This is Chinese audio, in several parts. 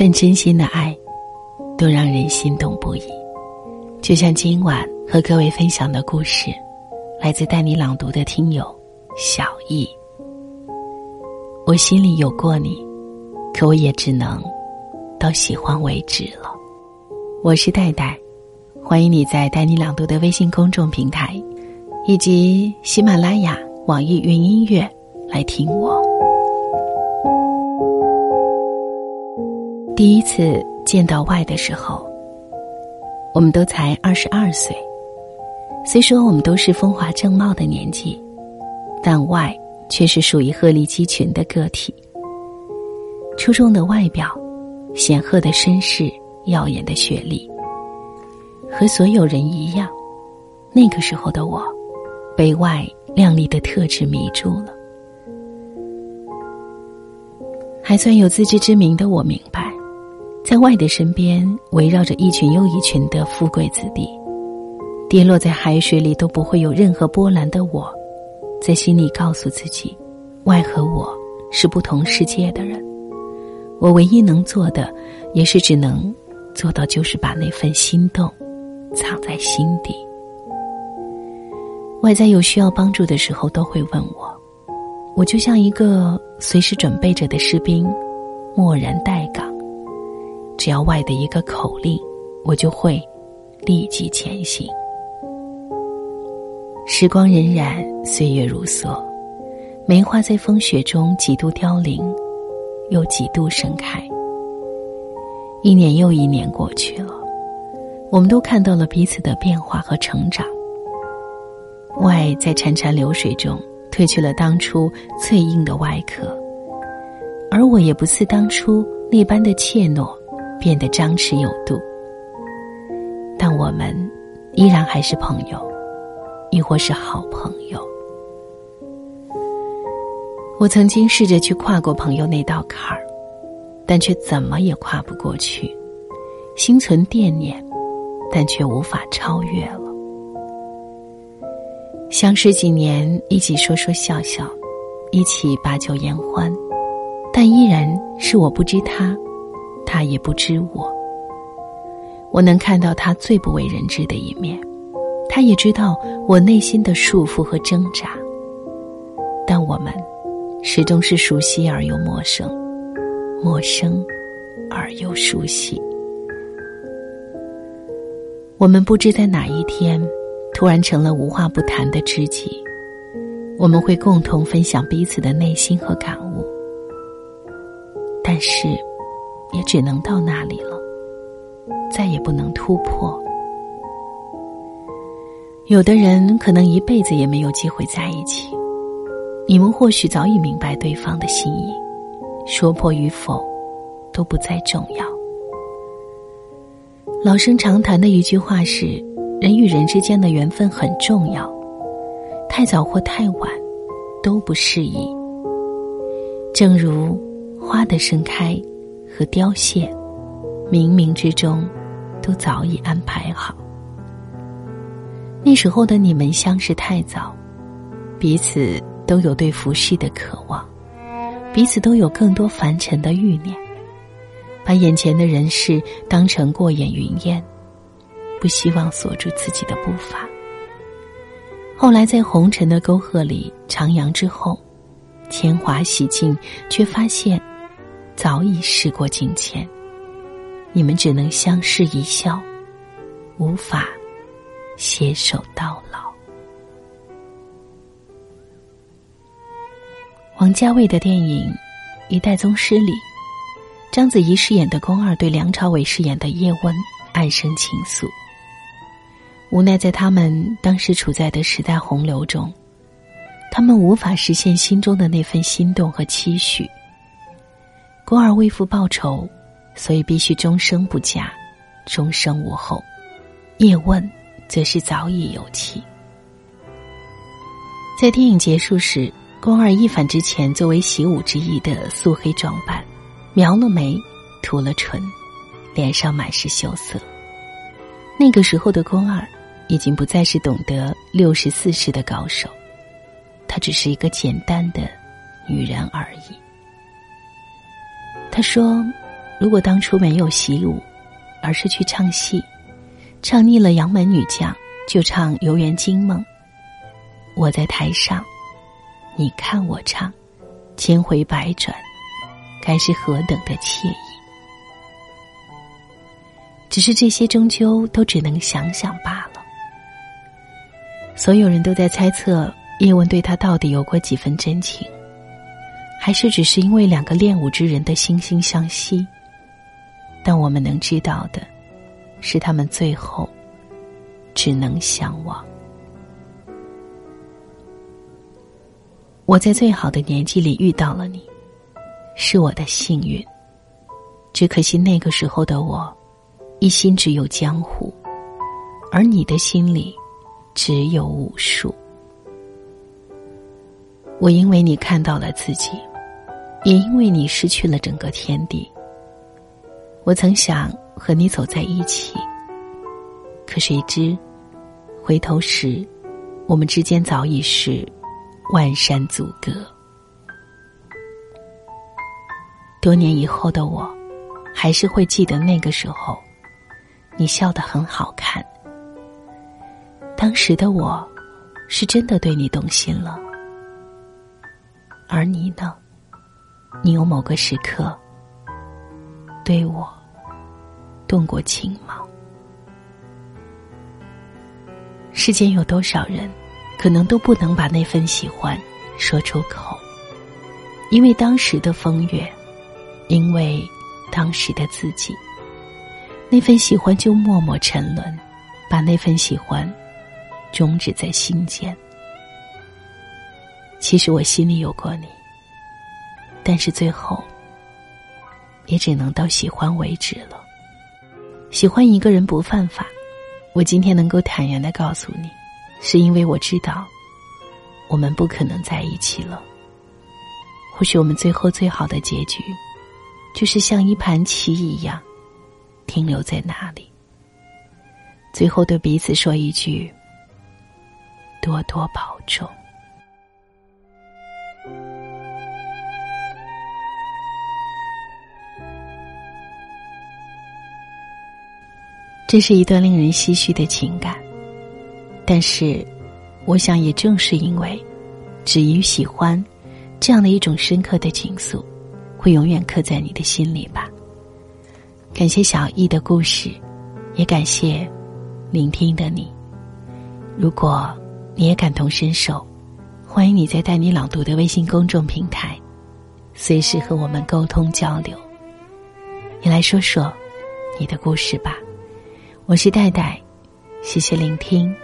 份真心的爱，都让人心动不已。就像今晚和各位分享的故事，来自带你朗读的听友小易。我心里有过你，可我也只能到喜欢为止了。我是戴戴，欢迎你在带你朗读的微信公众平台，以及喜马拉雅、网易云音乐来听我。第一次见到外的时候，我们都才二十二岁。虽说我们都是风华正茂的年纪，但外却是属于鹤立鸡群的个体。出众的外表，显赫的身世，耀眼的学历，和所有人一样，那个时候的我，被外靓丽的特质迷住了。还算有自知之明的我明白。在外的身边围绕着一群又一群的富贵子弟，跌落在海水里都不会有任何波澜的我，在心里告诉自己，外和我是不同世界的人。我唯一能做的，也是只能做到，就是把那份心动藏在心底。外在有需要帮助的时候，都会问我，我就像一个随时准备着的士兵，默然待。只要外的一个口令，我就会立即前行。时光荏苒，岁月如梭，梅花在风雪中几度凋零，又几度盛开。一年又一年过去了，我们都看到了彼此的变化和成长。外在潺潺流水中褪去了当初脆硬的外壳，而我也不似当初那般的怯懦。变得张弛有度，但我们依然还是朋友，亦或是好朋友。我曾经试着去跨过朋友那道坎儿，但却怎么也跨不过去，心存惦念，但却无法超越了。相识几年，一起说说笑笑，一起把酒言欢，但依然是我不知他。他也不知我，我能看到他最不为人知的一面，他也知道我内心的束缚和挣扎。但我们始终是熟悉而又陌生，陌生而又熟悉。我们不知在哪一天，突然成了无话不谈的知己，我们会共同分享彼此的内心和感悟，但是。也只能到那里了，再也不能突破。有的人可能一辈子也没有机会在一起，你们或许早已明白对方的心意，说破与否都不再重要。老生常谈的一句话是：人与人之间的缘分很重要，太早或太晚都不适宜。正如花的盛开。和凋谢，冥冥之中，都早已安排好。那时候的你们相识太早，彼此都有对浮世的渴望，彼此都有更多凡尘的欲念，把眼前的人事当成过眼云烟，不希望锁住自己的步伐。后来在红尘的沟壑里徜徉之后，铅华洗尽，却发现。早已事过境迁，你们只能相视一笑，无法携手到老。王家卫的电影《一代宗师》里，章子怡饰演的宫二对梁朝伟饰演的叶问暗生情愫。无奈在他们当时处在的时代洪流中，他们无法实现心中的那份心动和期许。宫儿为父报仇，所以必须终生不嫁，终生无后。叶问则是早已有妻。在电影结束时，宫儿一反之前作为习武之意的素黑装扮，描了眉，涂了唇，脸上满是羞涩。那个时候的宫二，已经不再是懂得六十四式的高手，她只是一个简单的女人而已。他说：“如果当初没有习武，而是去唱戏，唱腻了杨门女将，就唱游园惊梦。我在台上，你看我唱，千回百转，该是何等的惬意。只是这些终究都只能想想罢了。所有人都在猜测叶问对他到底有过几分真情，还是只是因为两个练武之人的惺惺相惜。但我们能知道的，是他们最后只能相忘。我在最好的年纪里遇到了你，是我的幸运。只可惜那个时候的我，一心只有江湖，而你的心里只有武术。我因为你看到了自己，也因为你失去了整个天地。我曾想和你走在一起，可谁知，回头时，我们之间早已是万山阻隔。多年以后的我，还是会记得那个时候，你笑得很好看。当时的我，是真的对你动心了，而你呢？你有某个时刻。对我动过情吗？世间有多少人，可能都不能把那份喜欢说出口，因为当时的风月，因为当时的自己，那份喜欢就默默沉沦，把那份喜欢终止在心间。其实我心里有过你，但是最后。也只能到喜欢为止了。喜欢一个人不犯法，我今天能够坦然的告诉你，是因为我知道，我们不可能在一起了。或许我们最后最好的结局，就是像一盘棋一样，停留在那里。最后对彼此说一句：多多保重。这是一段令人唏嘘的情感，但是，我想也正是因为，止于喜欢，这样的一种深刻的情愫，会永远刻在你的心里吧。感谢小易的故事，也感谢聆听的你。如果你也感同身受，欢迎你在带你朗读的微信公众平台，随时和我们沟通交流。你来说说你的故事吧。我是戴戴，谢谢聆听，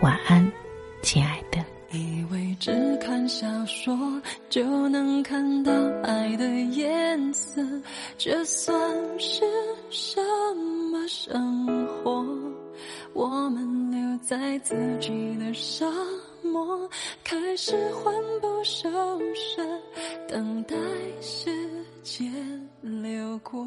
晚安，亲爱的。以为只看小说就能看到爱的颜色，这算是什么生活？我们留在自己的沙漠，开始魂不守舍，等待时间流过。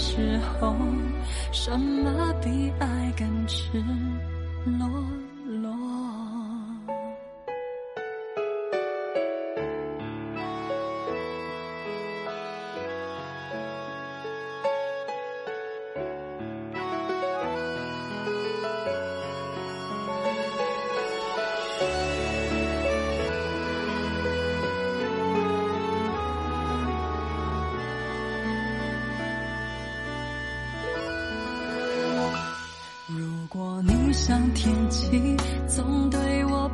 时候，什么比爱更赤裸？裸像天气，总对我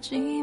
寂寞的时候。